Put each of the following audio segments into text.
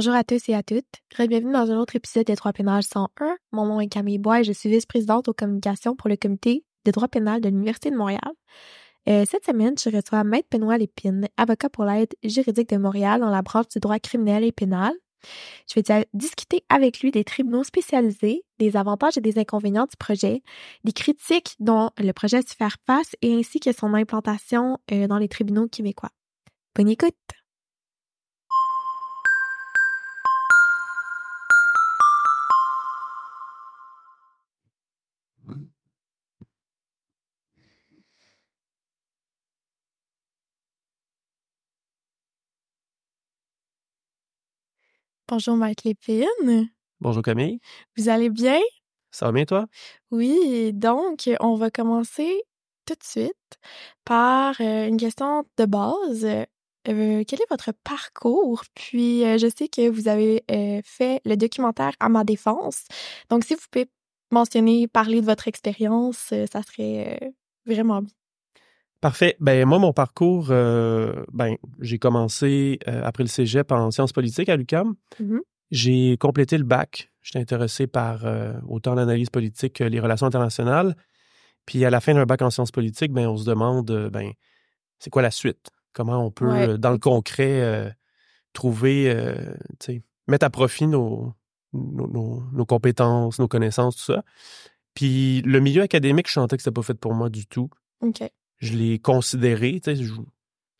Bonjour à tous et à toutes. Bienvenue dans un autre épisode des droits pénals 101. Mon nom est Camille Bois et je suis vice-présidente aux communications pour le comité des droits pénals de l'Université de Montréal. Euh, cette semaine, je reçois Maître Benoît Lépine, avocat pour l'aide juridique de Montréal dans la branche du droit criminel et pénal. Je vais discuter avec lui des tribunaux spécialisés, des avantages et des inconvénients du projet, des critiques dont le projet a su faire face et ainsi que son implantation euh, dans les tribunaux québécois. Bonne écoute! Bonjour Maître Lépine. Bonjour Camille. Vous allez bien? Ça va bien toi? Oui, donc on va commencer tout de suite par euh, une question de base. Euh, quel est votre parcours? Puis euh, je sais que vous avez fait le documentaire à ma défense. Donc si vous pouvez mentionner, parler de votre expérience, ça serait vraiment bien. Parfait. Ben moi, mon parcours, euh, ben j'ai commencé euh, après le cégep en sciences politiques à l'UQAM. Mm-hmm. J'ai complété le bac. J'étais intéressé par euh, autant l'analyse politique que les relations internationales. Puis à la fin d'un bac en sciences politiques, ben on se demande, ben c'est quoi la suite? Comment on peut, dans le concret, trouver, mettre à profit nos nos, nos, compétences, nos connaissances, tout ça. Puis le milieu académique, je sentais que c'était pas fait pour moi du tout. Je l'ai considéré.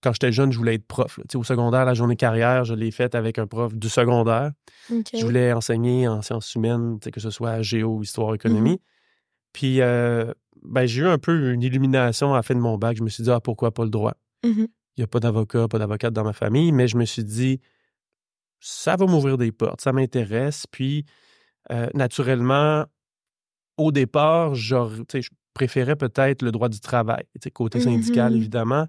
quand j'étais jeune, je voulais être prof. Au secondaire, la journée carrière, je l'ai faite avec un prof du secondaire. Je voulais enseigner en sciences humaines, que ce soit géo, histoire, économie. Mm-hmm. Puis, euh, ben, j'ai eu un peu une illumination à la fin de mon bac. Je me suis dit, ah, pourquoi pas le droit? Mm-hmm. Il n'y a pas d'avocat, pas d'avocate dans ma famille, mais je me suis dit, ça va m'ouvrir des portes, ça m'intéresse. Puis, euh, naturellement, au départ, genre, je préférais peut-être le droit du travail, côté syndical, mm-hmm. évidemment.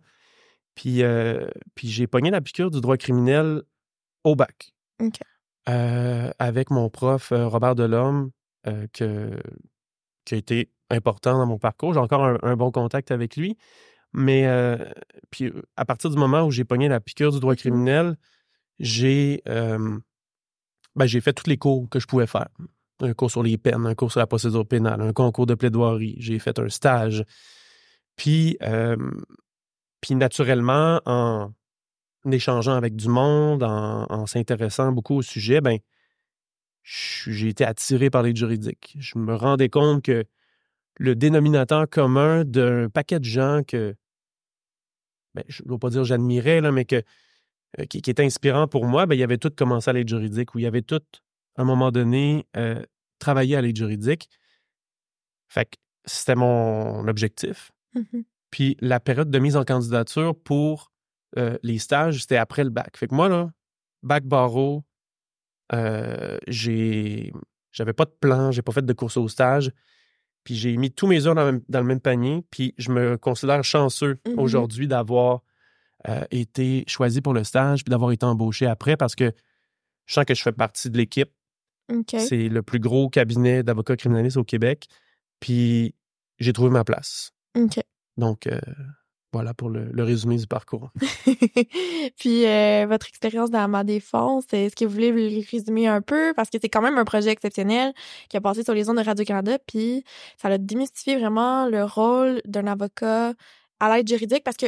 Puis, euh, puis j'ai pogné la piqûre du droit criminel au bac. Euh, avec mon prof euh, Robert Delhomme, que, qui a été important dans mon parcours. J'ai encore un, bon contact avec lui. Mais puis à partir du moment où j'ai pogné la piqûre du droit mm-hmm. criminel, j'ai ben, j'ai fait tous les cours que je pouvais faire un cours sur les peines, un cours sur la procédure pénale, un concours de plaidoirie, j'ai fait un stage. Puis, euh, puis naturellement, en échangeant avec du monde, en, s'intéressant beaucoup au sujet, ben, j'ai été attiré par les juridiques. Je me rendais compte que le dénominateur commun d'un paquet de gens que, ben, je ne dois pas dire j'admirais, mais que, euh, qui, qui, était inspirant pour moi, ben, il y avait tout commencé à l'aide juridique, où il y avait tout à un moment donné, euh, travailler à l'aide juridique. Fait que c'était mon objectif. Mmh Puis la période de mise en candidature pour euh, les stages, c'était après le bac. Fait que moi, là, bac barreau, euh, j'ai j'avais pas de plan, j'ai pas fait de course au stage. Puis j'ai mis tous mes heures dans, le même panier. Puis je me considère chanceux mmh aujourd'hui d'avoir été choisi pour le stage puis d'avoir été embauché après parce que je sens que je fais partie de l'équipe. C'est le plus gros cabinet d'avocats criminalistes au Québec. Puis j'ai trouvé ma place. Donc, euh, voilà pour le, résumé du parcours. Puis euh, votre expérience dans ma défense, est-ce que vous voulez le résumer un peu? Parce que c'est quand même un projet exceptionnel qui a passé sur les zones de Radio-Canada. Puis ça a démystifié vraiment le rôle d'un avocat à l'aide juridique parce que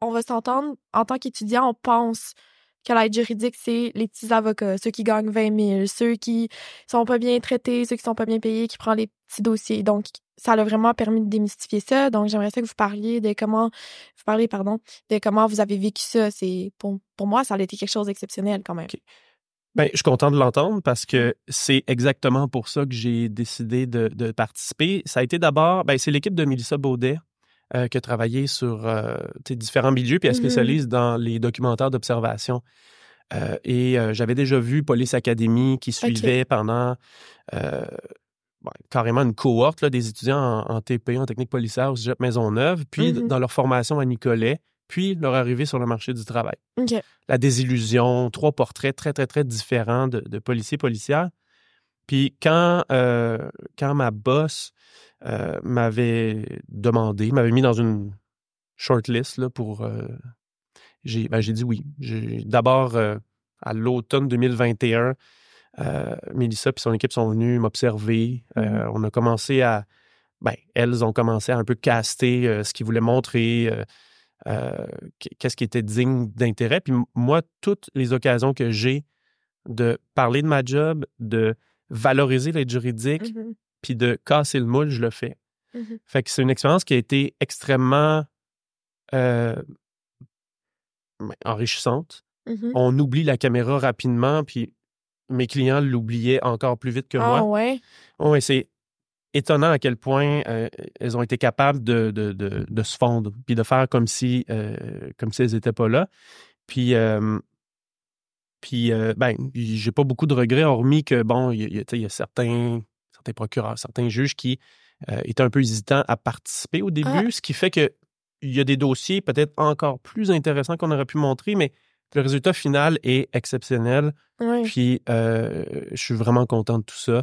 on va s'entendre, en tant qu'étudiant, on pense que l'aide juridique, c'est les petits avocats, ceux qui gagnent 20 000, ceux qui sont pas bien traités, ceux qui sont pas bien payés, qui prennent les petits dossiers. Donc, ça a vraiment permis de démystifier ça. Donc, j'aimerais ça que vous parliez de comment, vous parlez, pardon, de comment vous avez vécu ça. C'est, pour, pour moi, ça a été quelque chose d'exceptionnel quand même. Ben, je suis content de l'entendre parce que c'est exactement pour ça que j'ai décidé de, de, participer. Ça a été d'abord, ben, c'est l'équipe de Mélissa Baudet euh, qui a travaillé sur euh, différents milieux, puis elle mmh spécialise dans les documentaires d'observation. Euh, et j'avais déjà vu Police Academy qui suivait pendant carrément une cohorte là, des étudiants en, TP, en technique policière au Cégep Maisonneuve, puis mmh dans leur formation à Nicolet, puis leur arrivée sur le marché du travail. La désillusion, trois portraits très, très, très différents de, de policiers policières. Puis quand, quand ma boss euh, m'avait demandé, m'avait mis dans une shortlist là, pour. Euh, j'ai, ben, j'ai dit oui. D'abord, euh, à l'automne 2021. Euh, Mélissa et son équipe sont venus m'observer. Euh, on a commencé à. Ben, elles ont commencé à un peu caster euh, ce qu'ils voulaient montrer, qu'est-ce qui était digne d'intérêt. Puis moi, toutes les occasions que j'ai de parler de ma job, de valoriser l'aide juridique, Mhm. puis de casser le moule, je le fais. Mhm. Fait que c'est une expérience qui a été extrêmement euh, enrichissante. Mhm. On oublie la caméra rapidement, puis mes clients l'oubliaient encore plus vite que Ah moi. ouais? Ouais, c'est étonnant à quel point euh, elles ont été capables de, de, de, de se fondre, puis de faire comme si, euh, comme si elles n'étaient pas là. Puis, puis euh, ben, j'ai pas beaucoup de regrets, hormis que, bon, il y, a- y y certains, certains procureurs, certains juges qui euh, étaient un peu hésitants à participer au début, Ah. ce qui fait que il y a des dossiers peut-être encore plus intéressants qu'on aurait pu montrer, mais le résultat final est exceptionnel. Puis, euh, je suis vraiment content de tout ça.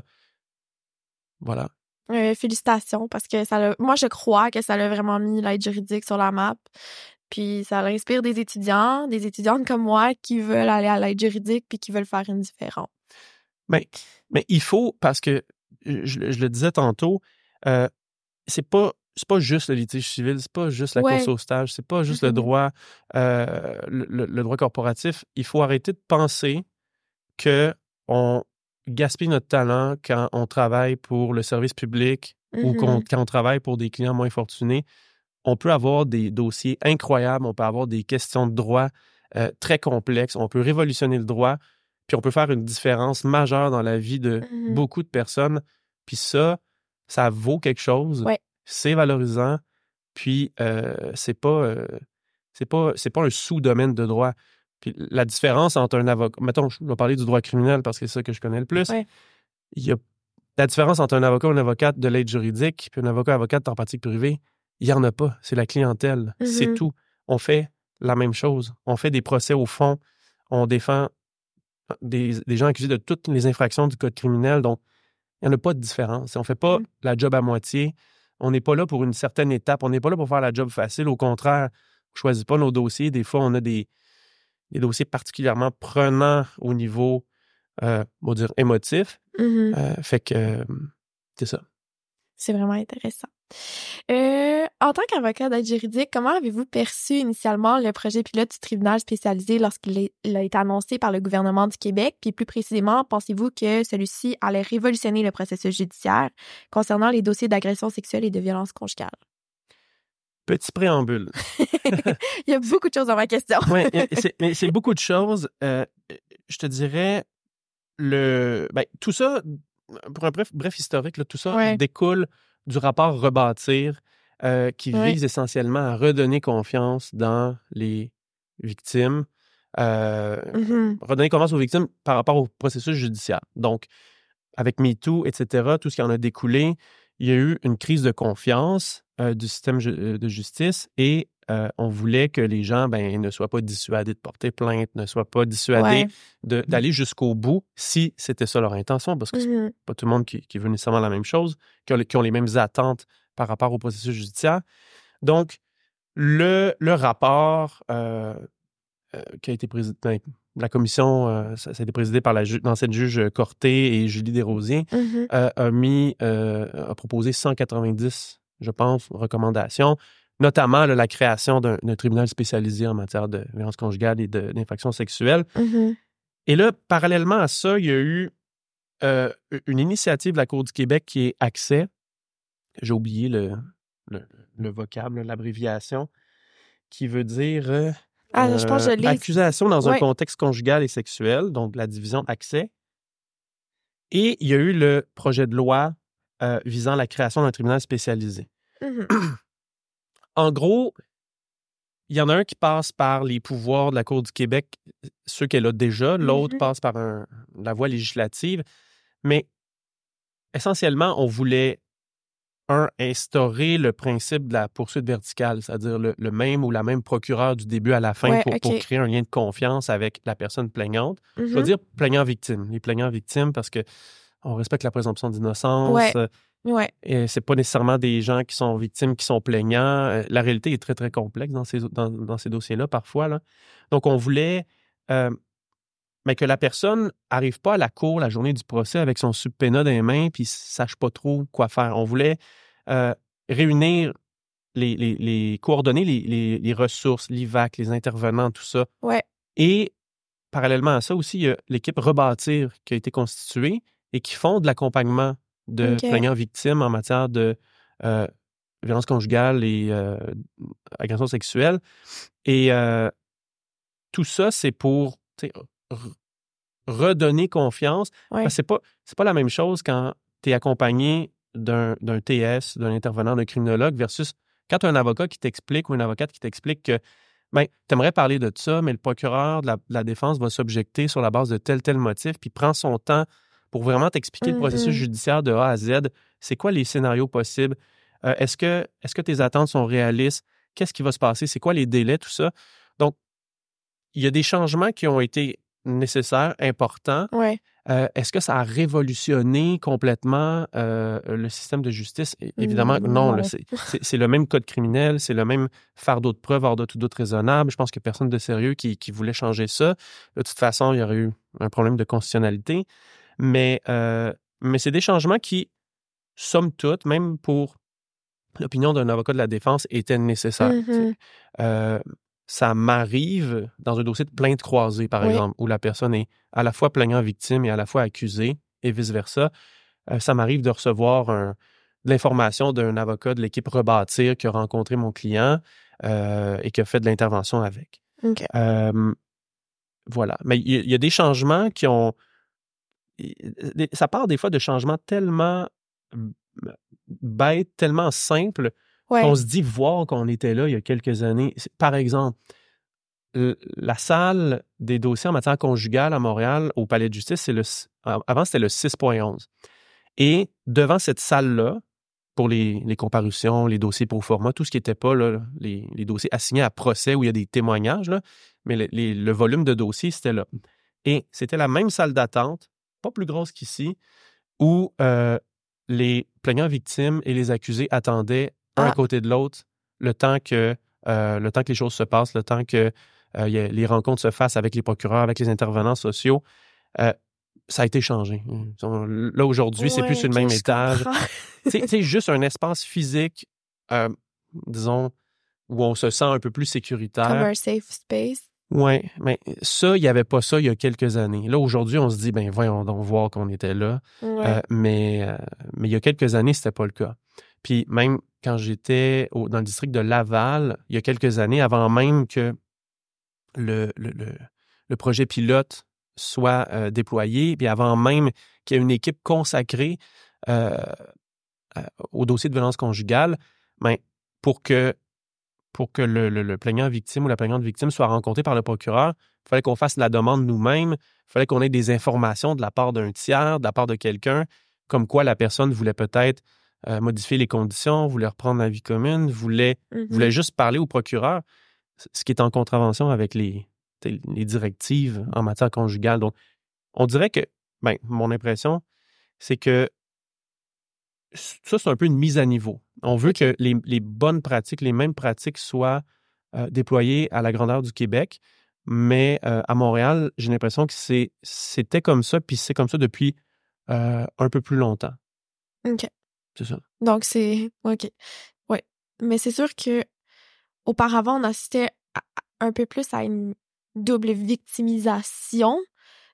Voilà. Euh, félicitations parce que ça moi je crois que ça l'a vraiment mis l'aide juridique sur la map. Puis ça inspire des étudiants, des étudiantes comme moi qui veulent aller à l'aide juridique puis qui veulent faire une différence. Mais, mais il faut, parce que je, je le disais tantôt, euh, c'est pas c'est pas juste le litige civil, c'est pas juste la Ouais. course au stage, c'est pas juste le Mhm. droit euh, le, droit corporatif. Il faut arrêter de penser que on gaspille notre talent quand on travaille pour le service public ou Mhm. qu'on- quand on travaille pour des clients moins fortunés. On peut avoir des dossiers incroyables, on peut avoir des questions de droit euh, très complexes, on peut révolutionner le droit, puis on peut faire une différence majeure dans la vie de Mhm. beaucoup de personnes. Puis ça, ça vaut quelque chose. Ouais. C'est valorisant. Puis euh, c'est pas euh, c'est pas c'est pas un sous-domaine de droit. Puis la différence entre un avocat, mettons, je vais parler du droit criminel parce que c'est ça que je connais le plus. Ouais. Il y a la différence entre un avocat ou une avocate de l'aide juridique puis un avocat avocate en pratique privée, il y en a pas. C'est la clientèle. C'est Mhm. tout. On fait la même chose. On fait des procès au fond. On défend des, des gens accusés de toutes les infractions du code criminel. Donc, il n'y en a pas de différence. On ne fait pas Mhm. la job à moitié. On n'est pas là pour une certaine étape. On n'est pas là pour faire la job facile. Au contraire, on ne choisit pas nos dossiers. Des fois, on a des, des dossiers particulièrement prenants au niveau, euh, on va dire, émotif. Mhm. Euh, fait que euh, c'est ça. C'est vraiment intéressant. Euh, en tant qu'avocat d'aide juridique, comment avez-vous perçu initialement le projet pilote du tribunal spécialisé lorsqu'il a été annoncé par le gouvernement du Québec? Puis plus précisément, pensez-vous que celui-ci allait révolutionner le processus judiciaire concernant les dossiers d'agression sexuelle et de violence conjugale? Petit préambule. Il y a beaucoup de choses dans ma question. C'est- mais c'est beaucoup de choses. Euh, je te dirais, le, ben, tout ça, pour un bref, bref historique, là, tout ça Ouais. découle du rapport Rebâtir euh, qui vise essentiellement à redonner confiance dans les victimes, euh, Mhm. redonner confiance aux victimes par rapport au processus judiciaire. Donc, avec MeToo, etc., tout ce qui en a découlé, il y a eu une crise de confiance euh, du système ju- euh, de justice et euh, on voulait que les gens ben, ne soient pas dissuadés de porter plainte, ne soient pas dissuadés Ouais. d'aller jusqu'au bout si c'était ça leur intention, parce que c'est Mhm. pas tout le monde qui, qui veut nécessairement la même chose, qui ont, les- qui ont les mêmes attentes par rapport au processus judiciaire. Donc, le, le rapport euh, euh, qui a été présidé, ben, la commission, euh, ça, ça a été présidé par la l'ancienne juge Corté et Julie Desrosiers, euh, a mis, euh, a proposé 190, je pense, recommandations, notamment là, la création d'un tribunal spécialisé en matière de violence conjugale et de- d'infractions sexuelles. Mhm. Et là, parallèlement à ça, il y a eu euh, une initiative de la Cour du Québec qui est Accès. J'ai oublié le, le, le vocable, l'abréviation, qui veut dire euh, Ah, je pense que je l'ai. accusation dans un contexte conjugal et sexuel, donc la division Accès. Et il y a eu le projet de loi euh, visant la création d'un tribunal spécialisé. Mhm. En gros, il y en a un qui passe par les pouvoirs de la Cour du Québec, ceux qu'elle a déjà, l'autre Mhm. passe par un- la voie législative. Mais essentiellement, on voulait, un, instaurer le principe de la poursuite verticale, c'est-à-dire le, le même ou la même procureur du début à la fin Ouais, pour, créer un lien de confiance avec la personne plaignante. Je Mhm. veux dire plaignant-victime. Les plaignants-victimes parce que on respecte la présomption d'innocence. Ouais. Ouais. et c'est pas nécessairement des gens qui sont victimes, qui sont plaignants. Euh, La réalité est très, très complexe dans ces, dans, dans ces dossiers-là, parfois. Là. Donc, on voulait euh, mais que la personne arrive pas à la cour la journée du procès avec son subpénat dans les mains puis sache pas trop quoi faire. On voulait euh, réunir les, les, les coordonner les, les, ressources, l'IVAC, les intervenants, tout ça. Ouais. Et parallèlement à ça aussi, il y a l'équipe Rebâtir qui a été constituée et qui font de l'accompagnement de plaignants victimes en matière de euh, violence conjugale et euh, agression sexuelle. Et euh, tout ça, c'est pour redonner confiance. C'est pas, pas la même chose quand tu es accompagné d'un TS, d'un intervenant, d'un criminologue, versus quand tu as un avocat qui t'explique ou une avocate qui t'explique que ben, tu aimerais parler de ça, mais le procureur de la, défense va s'objecter sur la base de tel, tel motif, puis prend son temps pour vraiment t'expliquer le processus mm-hmm. judiciaire de A à Z. C'est quoi les scénarios possibles? Euh, est-ce que, est que tes attentes sont réalistes? Qu'est-ce qui va se passer? C'est quoi les délais, tout ça? Donc, il y a des changements qui ont été nécessaires, importants. Euh, est-ce que ça a révolutionné complètement euh, le système de justice? Évidemment, non. C'est le même code criminel, c'est le même fardeau de preuve hors de tout doute raisonnable. Je pense que personne de sérieux qui, qui, voulait changer ça. De toute façon, il y aurait eu un problème de constitutionnalité. Mais, mais c'est des changements qui, somme toute, même pour l'opinion d'un avocat de la défense était nécessaire. Mm-hmm. Euh, ça m'arrive dans un dossier de plainte croisée, par exemple, où la personne est à la fois plaignant victime et à la fois accusée, et vice-versa. Euh, ça m'arrive de recevoir un, de l'information d'un avocat de l'équipe Rebâtir qui a rencontré mon client euh, et qui a fait de l'intervention avec. voilà. Mais il y, a des changements qui ont... Ça part des fois de changements tellement bête, tellement simple qu'on se dit voir qu'on était là il y a quelques années. Par exemple, la salle des dossiers en matière conjugale à Montréal, au Palais de justice, c'est le, avant c'était le 6.11. Et devant cette salle-là, pour les, comparutions, les dossiers pour format, tout ce qui n'était pas là, les, dossiers assignés à procès où il y a des témoignages, là, mais le volume de dossiers, c'était là. Et c'était la même salle d'attente, pas plus grosse qu'ici, où euh, les plaignants victimes et les accusés attendaient un à ah. côté de l'autre le temps que euh, le temps que les choses se passent, le temps que euh, les rencontres se fassent avec les procureurs, avec les intervenants sociaux. Ça a été changé. Là, aujourd'hui, c'est plus sur le même étage. c'est juste un espace physique, disons, où on se sent un peu plus sécuritaire. Comme un safe space. Oui, mais ça, il n'y avait pas ça il y a quelques années. Là, aujourd'hui, on se dit, ben voyons donc voir qu'on était là. Euh, mais, euh, mais il y a quelques années, c'était pas le cas. Puis même quand j'étais dans le district de Laval, il y a quelques années, avant même que le, le, le, projet pilote soit euh, déployé, puis avant même qu'il y ait une équipe consacrée au dossier de violence conjugale, ben, pour que pour que le, plaignant victime ou la plaignante victime soit rencontré par le procureur, il fallait qu'on fasse la demande nous-mêmes, il fallait qu'on ait des informations de la part d'un tiers, de la part de quelqu'un, comme quoi la personne voulait peut-être euh, modifier les conditions, voulait reprendre la vie commune, voulait, mm-hmm. voulait juste parler au procureur, ce qui est en contravention avec les, les directives en matière conjugale. Donc, on dirait que, ben, mon impression, c'est que ça, c'est un peu une mise à niveau. On veut que les, bonnes pratiques, les mêmes pratiques soient euh, déployées à la grandeur du Québec, mais euh, à Montréal, j'ai l'impression que c'était comme ça, puis c'est comme ça depuis euh, un peu plus longtemps. OK. C'est ça. Donc, c'est. OK. Oui. Mais c'est sûr que auparavant, on assistait un peu plus à une double victimisation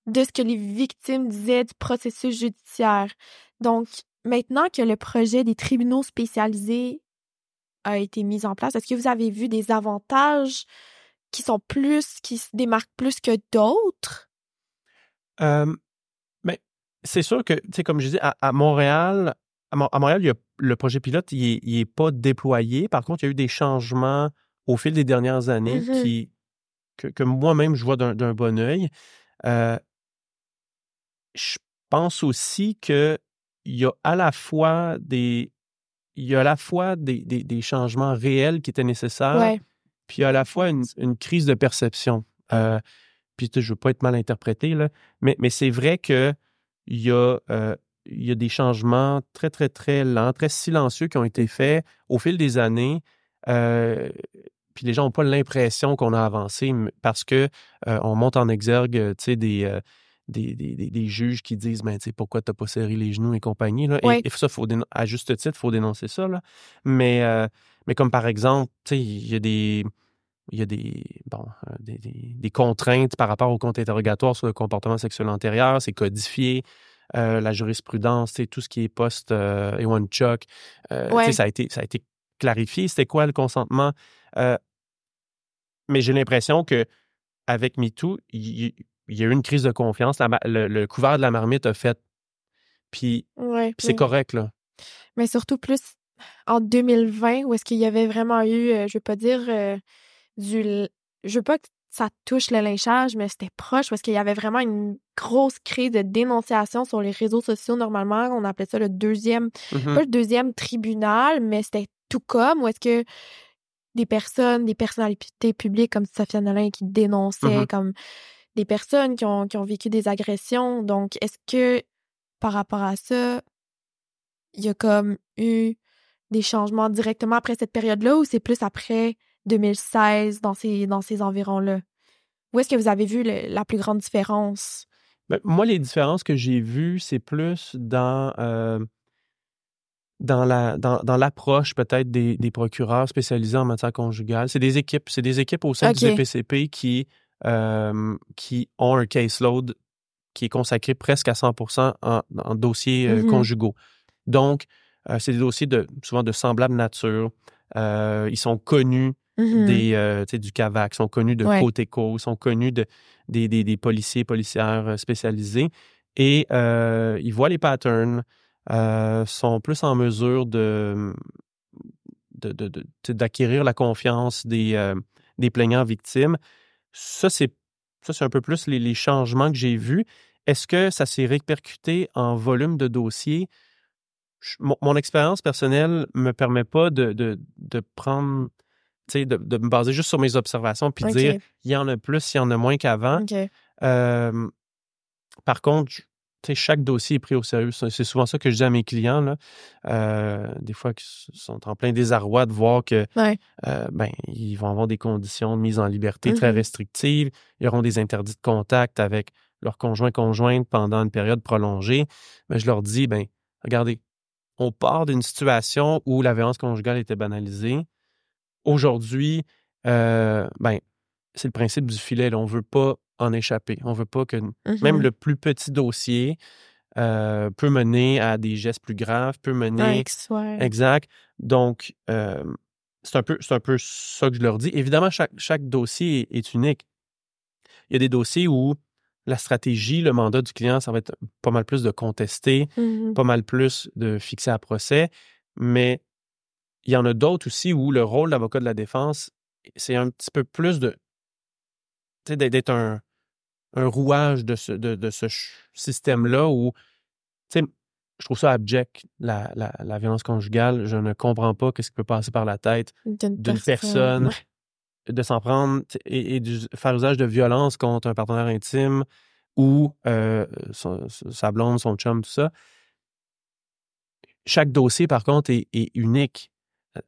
de ce que les victimes disaient du processus judiciaire. Donc, Maintenant que le projet des tribunaux spécialisés a été mis en place, est-ce que vous avez vu des avantages qui sont plus, qui se démarquent plus que d'autres? Euh, mais c'est sûr que, tu sais, comme je disais, à, Montréal, à, Montréal, il y a, le projet pilote, il n'est pas déployé. Par contre, il y a eu des changements au fil des dernières années mm-hmm. qui, que, moi-même, je vois d'un bon œil. Euh, je pense aussi que il y a à la fois des il y a à la fois des, des, changements réels qui étaient nécessaires, puis à la fois une, une crise de perception. Euh, puis je veux pas être mal interprété, là, mais, mais c'est vrai que il y, a, euh, y a des changements très, très, très lents, très silencieux qui ont été faits au fil des années. Euh, puis les gens n'ont pas l'impression qu'on a avancé parce que on monte en exergue, tu sais, des, des, des, des, juges qui disent ben, pourquoi tu n'as pas serré les genoux et compagnie. Là. Et, ça, faut à juste titre, il faut dénoncer ça. Là. Mais, mais comme par exemple, il y a des. Il y a des, bon, des, des, contraintes par rapport au compte interrogatoire sur le comportement sexuel antérieur, c'est codifié. la jurisprudence, tout ce qui est post euh, Ewan Chuck, ça, a été, ça a été clarifié. C'était quoi le consentement? mais j'ai l'impression que avec MeToo, il, il y a eu une crise de confiance. le, couvert de la marmite a fait. Puis, c'est correct, là. Mais surtout plus en 2020, où est-ce qu'il y avait vraiment eu, euh, je veux pas dire euh, du. Je veux pas que ça touche le lynchage, mais c'était proche parce qu'il y avait vraiment une grosse crise de dénonciation sur les réseaux sociaux. Normalement, on appelait ça le deuxième, mm-hmm. pas le deuxième tribunal, mais c'était tout comme, où est-ce que des personnes, des personnalités publiques comme Sophia Nolin qui dénonçaient, mm-hmm. comme des personnes qui ont, qui ont vécu des agressions. Donc, est-ce que par rapport à ça, il y a comme eu des changements directement après cette période-là ou c'est plus après 2016 dans ces, dans ces environs-là? Où est-ce que vous avez vu la plus grande différence? Ben, moi, les différences que j'ai vues, c'est plus dans, euh, dans, la, dans, dans l'approche peut-être des, des, procureurs spécialisés en matière conjugale. C'est des équipes, c'est des équipes au sein du CPCP qui euh, qui ont un caseload qui est consacré presque à 100% en, dossiers euh, mm-hmm. conjugaux. Donc, euh, c'est des dossiers de, souvent de semblable nature. ils sont connus mm-hmm. des, du CAVAC, ils sont connus de Coteco, ils sont connus de, des, des, des policiers, policières spécialisés. Et ils voient les patterns, sont plus en mesure de, d'acquérir la confiance des, des plaignants victimes ça, c'est ça, c'est un peu plus les, changements que j'ai vus. Est-ce que ça s'est répercuté en volume de dossiers? mon, expérience personnelle ne me permet pas de, de, de prendre, de, de me baser juste sur mes observations puis de dire il y en a plus, il y en a moins qu'avant. par contre, chaque dossier est pris au sérieux. C'est souvent ça que je dis à mes clients. Là. Euh, des fois, ils sont en plein désarroi de voir que euh, ben, ils vont avoir des conditions de mise en liberté très mm-hmm. restrictives. Ils auront des interdits de contact avec leur conjoint conjointe pendant une période prolongée. Mais je leur dis, ben, regardez, on part d'une situation où la violence conjugale était banalisée. Aujourd'hui, euh, ben, c'est le principe du filet. On ne veut pas en échapper. On ne veut pas que même mm-hmm. le plus petit dossier euh, peut mener à des gestes plus graves, peut mener. Exact. Donc, euh, c'est un, peu, un peu ça que je leur dis. Évidemment, chaque, chaque dossier est, unique. Il y a des dossiers où la stratégie, le mandat du client, ça va être pas mal plus de contester, mm-hmm. pas mal plus de fixer à procès, mais il y en a d'autres aussi où le rôle d'avocat de la défense, c'est un petit peu plus de d'être un, un rouage de ce, de, ce système-là où, tu sais, je trouve ça abject, la, la, violence conjugale. Je ne comprends pas ce qui peut passer par la tête d'une personne, de s'en prendre et, de faire usage de violence contre un partenaire intime ou euh, sa blonde, son chum, tout ça. Chaque dossier, par contre, est, unique.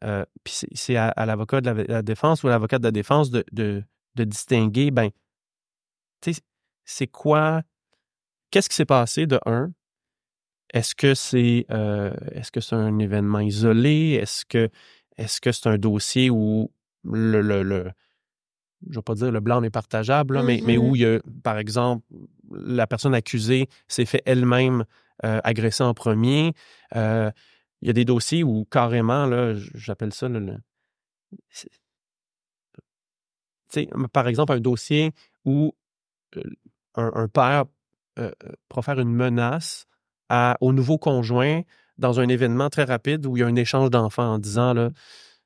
Euh, puis c'est à, l'avocat de la, défense ou à l'avocat de la défense de, de, de distinguer, ben, tu sais, c'est quoi, qu'est-ce qui s'est passé de un? Est-ce que c'est euh, est-ce que c'est un événement isolé? Est-ce que est-ce que c'est un dossier où le, le, le je vais pas dire le blanc n'est partageable, mais, mais où mm-hmm. il y a, par exemple, la personne accusée s'est fait elle-même euh, agresser en premier. Euh, il y a des dossiers où carrément, là, j'appelle ça le, par exemple, un dossier où un, père euh, euh, profère une menace à, au nouveau conjoint dans un événement très rapide où il y a un échange d'enfants en disant là,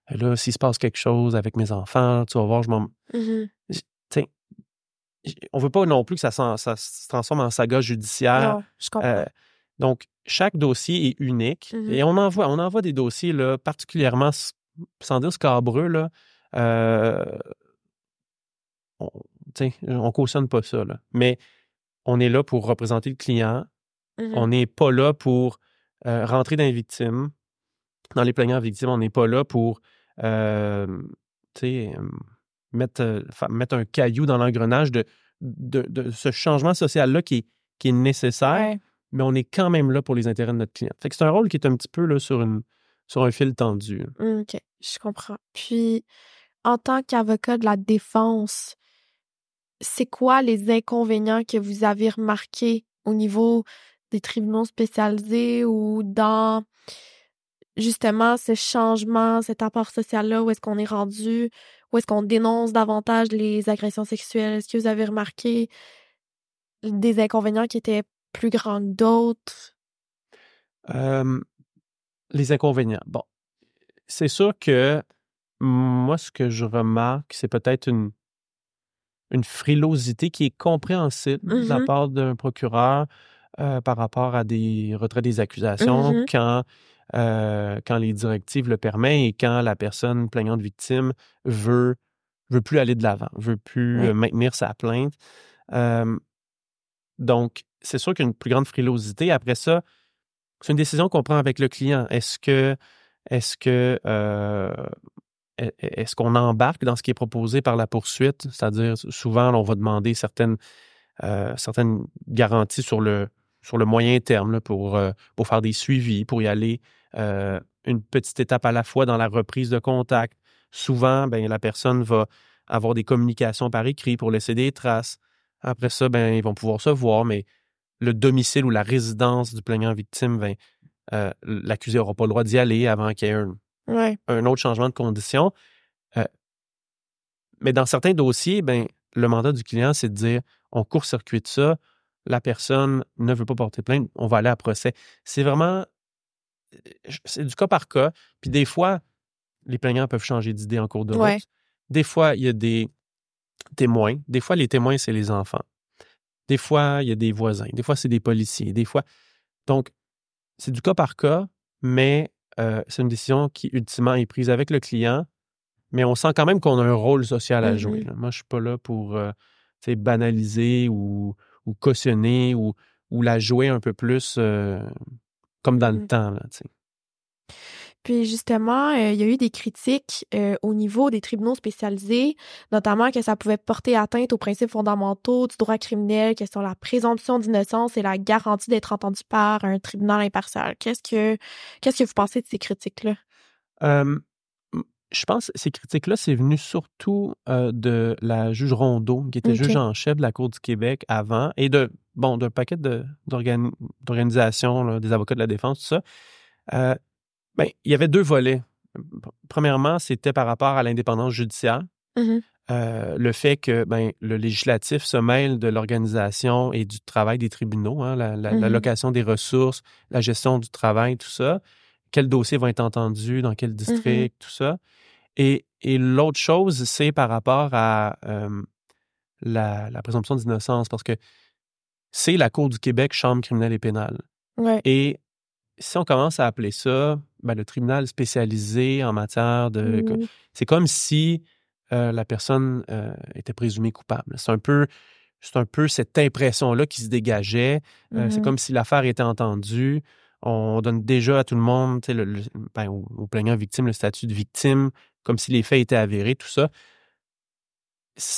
là s'il se passe quelque chose avec mes enfants, tu vas voir, je m'en. Mmh on veut pas non plus que ça, ça, se transforme en saga judiciaire. Non, je comprends. Euh, donc, chaque dossier est unique mmh et on envoie, on envoie des dossiers là, particulièrement, sans dire scabreux, là, on ne cautionne pas ça. Mais on est là pour représenter le client. Mmh on n'est pas là pour euh, rentrer dans les victimes. Dans les plaignants victimes, on n'est pas là pour mettre, mettre un caillou dans l'engrenage de, de, ce changement social-là qui est, qui est nécessaire, mais on est quand même là pour les intérêts de notre client. Fait que c'est un rôle qui est un petit peu là, sur, une, sur un fil tendu. OK, je comprends. Puis, en tant qu'avocat de la défense, c'est quoi les inconvénients que vous avez remarqués au niveau des tribunaux spécialisés ou dans justement ce changement, cet apport social-là, où est-ce qu'on est rendu, où est-ce qu'on dénonce davantage les agressions sexuelles? Est-ce que vous avez remarqué des inconvénients qui étaient plus grands que d'autres? les inconvénients. Bon, c'est sûr que moi, ce que je remarque, c'est peut-être une, une frilosité qui est compréhensible de la mmh part d'un procureur euh, par rapport à des retraits des accusations mmh quand, euh, quand les directives le permettent et quand la personne plaignante victime veut, veut plus aller de l'avant, veut plus euh, maintenir sa plainte. donc, c'est sûr qu'il y a une plus grande frilosité. Après ça, c'est une décision qu'on prend avec le client. Est-ce que est-ce que est-ce qu'on embarque dans ce qui est proposé par la poursuite? C'est-à-dire, souvent, on va demander certaines, euh, garanties sur le, moyen terme pour, euh, pour faire des suivis, pour y aller euh, une petite étape à la fois dans la reprise de contact. Souvent, ben, la personne va avoir des communications par écrit pour laisser des traces. Après ça, ben, ils vont pouvoir se voir, mais le domicile ou la résidence du plaignant victime, ben, l'accusé n'aura pas le droit d'y aller avant qu'il y ait un, un autre changement de condition. Euh, mais dans certains dossiers, ben, le mandat du client, c'est de dire on court-circuite ça, la personne ne veut pas porter plainte, on va aller à procès. C'est vraiment. C'est du cas par cas. Puis des fois, les plaignants peuvent changer d'idée en cours de route. Des fois, il y a des témoins. Des fois, les témoins, c'est les enfants. Des fois, il y a des voisins. Des fois, c'est des policiers. Des fois. Donc, c'est du cas par cas, mais euh, c'est une décision qui, ultimement, est prise avec le client, mais on sent quand même qu'on a un rôle social à jouer. Moi, je ne suis pas là pour euh, banaliser ou, cautionner ou, la jouer un peu plus euh, comme dans le mmh. temps. Là, puis justement, euh, il y a eu des critiques euh, au niveau des tribunaux spécialisés, notamment que ça pouvait porter atteinte aux principes fondamentaux du droit criminel, que sont la présomption d'innocence et la garantie d'être entendu par un tribunal impartial. Qu'est-ce que qu'est-ce que vous pensez de ces critiques-là? je pense que ces critiques-là, c'est venu surtout euh, de la juge Rondeau, qui était juge en chef de la Cour du Québec avant, et de bon d'un paquet d'organisations, des avocats de la défense, tout ça. Bien, il y avait deux volets. Premièrement, c'était par rapport à l'indépendance judiciaire. Mmh euh, le fait que ben, le législatif se mêle de l'organisation et du travail des tribunaux, hein, la, mmh location des ressources, la gestion du travail, tout ça. Quel dossier va être entendu, dans quel mmh district, tout ça. Et, l'autre chose, c'est par rapport à la, présomption d'innocence, parce que c'est la Cour du Québec, Chambre criminelle et pénale. Et si on commence à appeler ça ben, le tribunal spécialisé en matière de. Mmh. C'est comme si euh, la personne euh, était présumée coupable. C'est un peu. C'est un peu cette impression-là qui se dégageait. Euh, c'est mmh. comme si l'affaire était entendue. On donne déjà à tout le monde, le, ben, au plaignant victime, le statut de victime, comme si les faits étaient avérés, tout ça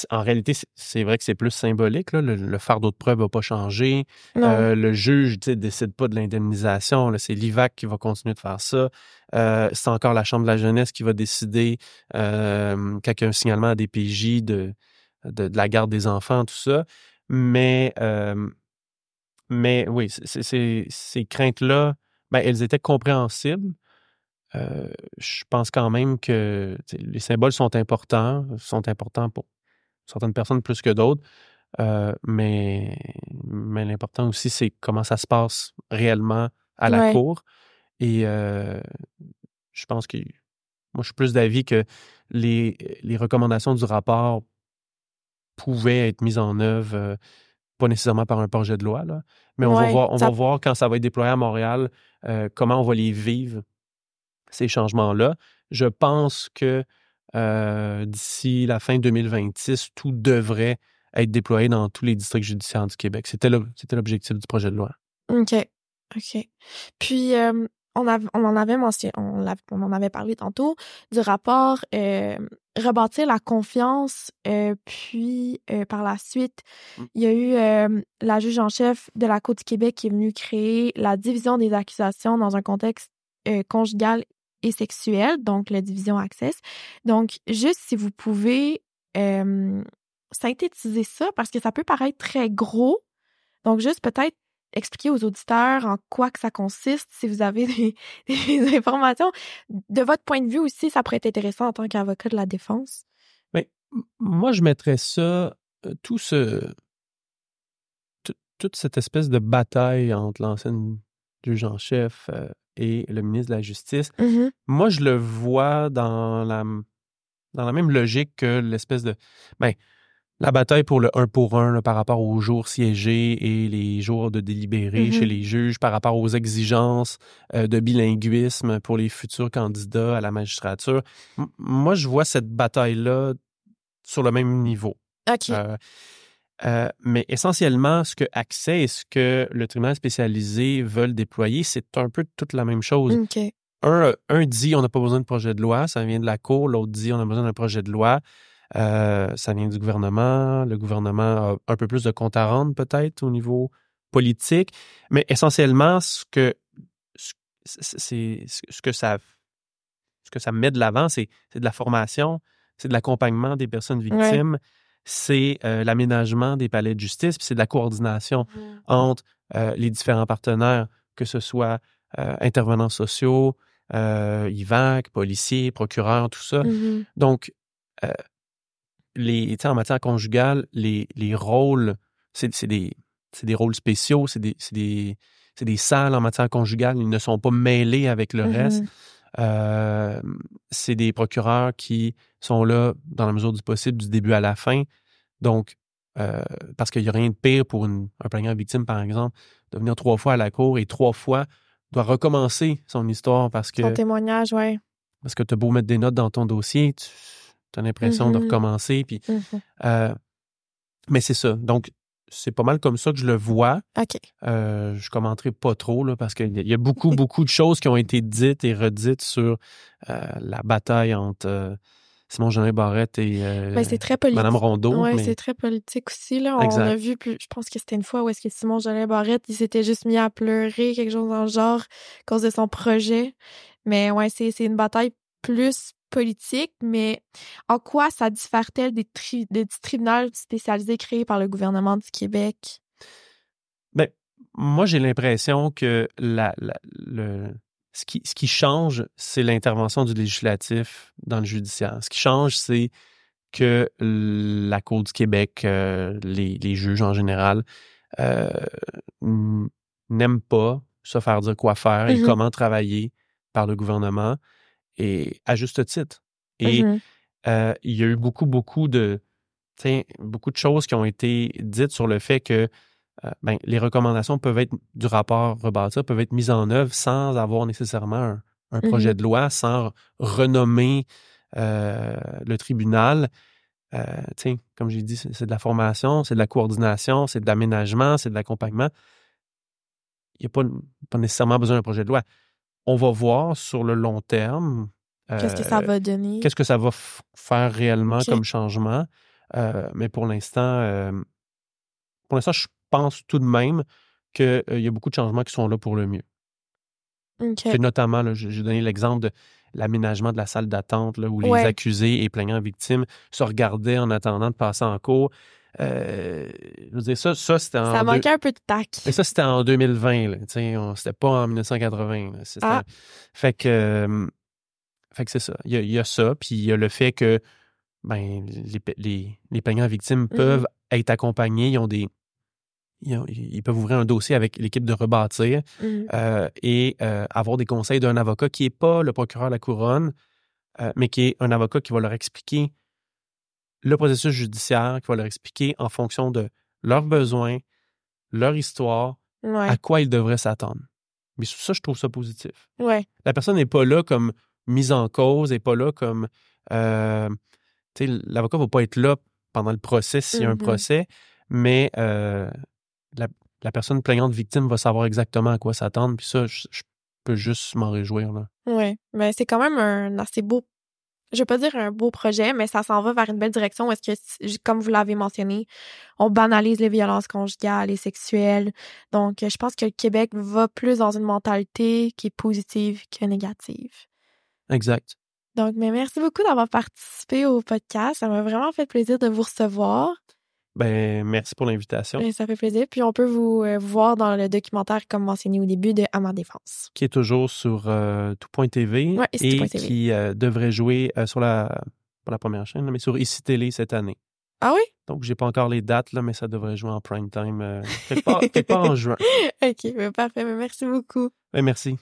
en réalité, c'est vrai que c'est plus symbolique. Le, fardeau de preuve va pas changer. Euh, le juge ne décide pas de l'indemnisation. C'est l'IVAC qui va continuer de faire ça. Euh, c'est encore la Chambre de la jeunesse qui va décider euh, quand il y a un signalement à des PJ de, de, la garde des enfants, tout ça. Mais, euh, mais oui, ces craintes-là, ben, elles étaient compréhensibles. je pense quand même que les symboles sont importants, sont importants pour certaines personnes plus que d'autres. Euh, mais mais l'important aussi, c'est comment ça se passe réellement à la cour. Et euh, je pense que moi, je suis plus d'avis que les, les, recommandations du rapport pouvaient être mises en œuvre, euh, pas nécessairement par un projet de loi, là, mais on, va, voir, on va voir quand ça va être déployé à Montréal, comment on va les vivre, ces changements-là. Je pense que euh, d'ici la fin 2026, tout devrait être déployé dans tous les districts judiciaires du Québec. C'était l'objectif du projet de loi. OK. OK. Puis, on, on en avait mentionné, on, on, en avait parlé tantôt, du rapport euh, rebâtir la confiance, euh, puis euh, par la suite, mmh. il y a eu la juge en chef de la Côte du Québec qui est venue créer la division des accusations dans un contexte conjugal et sexuel, donc la division Access. Donc, juste si vous pouvez synthétiser ça, parce que ça peut paraître très gros, donc juste peut-être expliquer aux auditeurs en quoi que ça consiste, si vous avez des, informations. De votre point de vue aussi, ça pourrait être intéressant en tant qu'avocat de la défense. Mais moi, je mettrais ça, euh, tout ce, toute cette espèce de bataille entre l'ancienne juge en chef euh, et le ministre de la Justice. Mm-hmm. Moi, je le vois dans la, dans la même logique que l'espèce de. Ben, la bataille pour le 1 pour 1 par rapport aux jours siégés et les jours de délibéré chez mm-hmm. les juges, par rapport aux exigences euh, de bilinguisme pour les futurs candidats à la magistrature. moi, je vois cette bataille-là sur le même niveau. OK. Euh, euh, mais essentiellement, ce que Accès et ce que le tribunal spécialisé veulent déployer, c'est un peu toute la même chose. Un, un dit on n'a pas besoin de projet de loi, ça vient de la Cour, l'autre dit on a besoin d'un projet de loi. Euh, ça vient du gouvernement. Le gouvernement a un peu plus de compte à rendre peut-être au niveau politique. Mais essentiellement, ce que c'est ce que ça ce que ça met de l'avant, c'est de la formation, c'est de l'accompagnement des personnes victimes, c'est euh, l'aménagement des palais de justice, puis c'est de la coordination mmh. entre euh, les différents partenaires, que ce soit intervenants sociaux, IVAC, policiers, procureurs, tout ça. Mmh Donc, les, en matière conjugale, les, les rôles, c'est des, des rôles spéciaux, c'est des, des, des salles en matière conjugale, ils ne sont pas mêlés avec le reste. Euh, c'est des procureurs qui sont là dans la mesure du possible du début à la fin. Donc, euh, parce qu'il n'y a rien de pire pour une, un plaignant victime, par exemple, de venir trois fois à la cour et trois fois doit recommencer son histoire parce que. Son témoignage, oui. Parce que tu as beau mettre des notes dans ton dossier, tu, tu as l'impression de mm-hmm. recommencer. Puis, mm-hmm. euh, mais c'est ça. Donc, c'est pas mal comme ça que je le vois. OK. Euh, je commenterai pas trop, là, parce qu'il y a beaucoup, beaucoup de choses qui ont été dites et redites sur euh, la bataille entre Simon Jean Barrette et ben, très Madame Rondeau. Oui, c'est très politique aussi. Là. On a vu, je pense que c'était une fois où est-ce que Simon Jean Barrette, il s'était juste mis à pleurer, quelque chose dans le genre, à cause de son projet. Mais ouais, c'est une bataille plus politique, mais en quoi ça diffère-t-elle des, des tribunaux spécialisés créés par le gouvernement du Québec? Ben, moi, j'ai l'impression que la, le, ce, qui, ce qui change, c'est l'intervention du législatif dans le judiciaire. Ce qui change, c'est que la Cour du Québec, euh, les, les, juges en général, euh, n'aiment pas se faire dire quoi faire et mm-hmm. comment travailler par le gouvernement et à juste titre. Et mmh euh, il y a eu beaucoup, beaucoup de, beaucoup de choses qui ont été dites sur le fait que euh, ben, les recommandations peuvent être du rapport rebâtir, peuvent être mises en œuvre sans avoir nécessairement un, mmh projet de loi, sans renommer euh, le tribunal. comme j'ai dit, c'est de la formation, c'est de la coordination, c'est de l'aménagement, c'est de l'accompagnement. Il n'y a pas, pas nécessairement besoin d'un projet de loi on va voir sur le long terme. Qu'est-ce que ça euh, va donner? Qu'est-ce que ça va faire réellement comme changement? Euh, mais pour l'instant, euh, pour l'instant, je pense tout de même qu'il y a beaucoup de changements qui sont là pour le mieux. C'est notamment, j'ai donné l'exemple de l'aménagement de la salle d'attente où les accusés et plaignants victimes se regardaient en attendant de passer en cours. Euh, je veux dire, ça, ça c'était en. Ça manquait un peu de tac. Mais ça, c'était en 2020, C'était pas en 1980. Ah. Fait que. Euh, fait que c'est ça. Il y, a, ça, puis il y a le fait que ben, les, les, les plaignants victimes mm-hmm. peuvent être accompagnés. Ils ont des. Ils, peuvent ouvrir un dossier avec l'équipe de rebâtir mm-hmm. euh, et avoir des conseils d'un avocat qui n'est pas le procureur de la couronne, mais qui est un avocat qui va leur expliquer le processus judiciaire qui va leur expliquer en fonction de leurs besoins, leur histoire, à quoi ils devraient s'attendre. Mais ça, je trouve ça positif. Ouais. La personne n'est pas là comme mise en cause, n'est pas là comme. Euh, L'avocat ne va pas être là pendant le procès s'il y a un mm-hmm. procès, mais euh, la, personne plaignante victime va savoir exactement à quoi s'attendre. Puis ça, je, peux juste m'en réjouir. Ouais, mais c'est quand même un assez beau je vais pas dire un beau projet, mais ça s'en va vers une belle direction. Est-ce que, comme vous l'avez mentionné, on banalise les violences conjugales et sexuelles. Donc, je pense que le Québec va plus dans une mentalité qui est positive que négative. Exact. Donc, mais merci beaucoup d'avoir participé au podcast. Ça m'a vraiment fait plaisir de vous recevoir. Ben, merci pour l'invitation. Ben, ça fait plaisir. Puis on peut vous euh, voir dans le documentaire, comme mentionné au début, de À ma défense. Qui est toujours sur euh, tout.tv ouais, et qui euh, devrait jouer euh, sur la, pas la première chaîne, mais sur ICI Télé cette année. Ah oui? Donc, j'ai pas encore les dates, là, mais ça devrait jouer en prime time quelque, part, en juin. OK, ben, parfait. Ben, merci beaucoup. Ben, merci.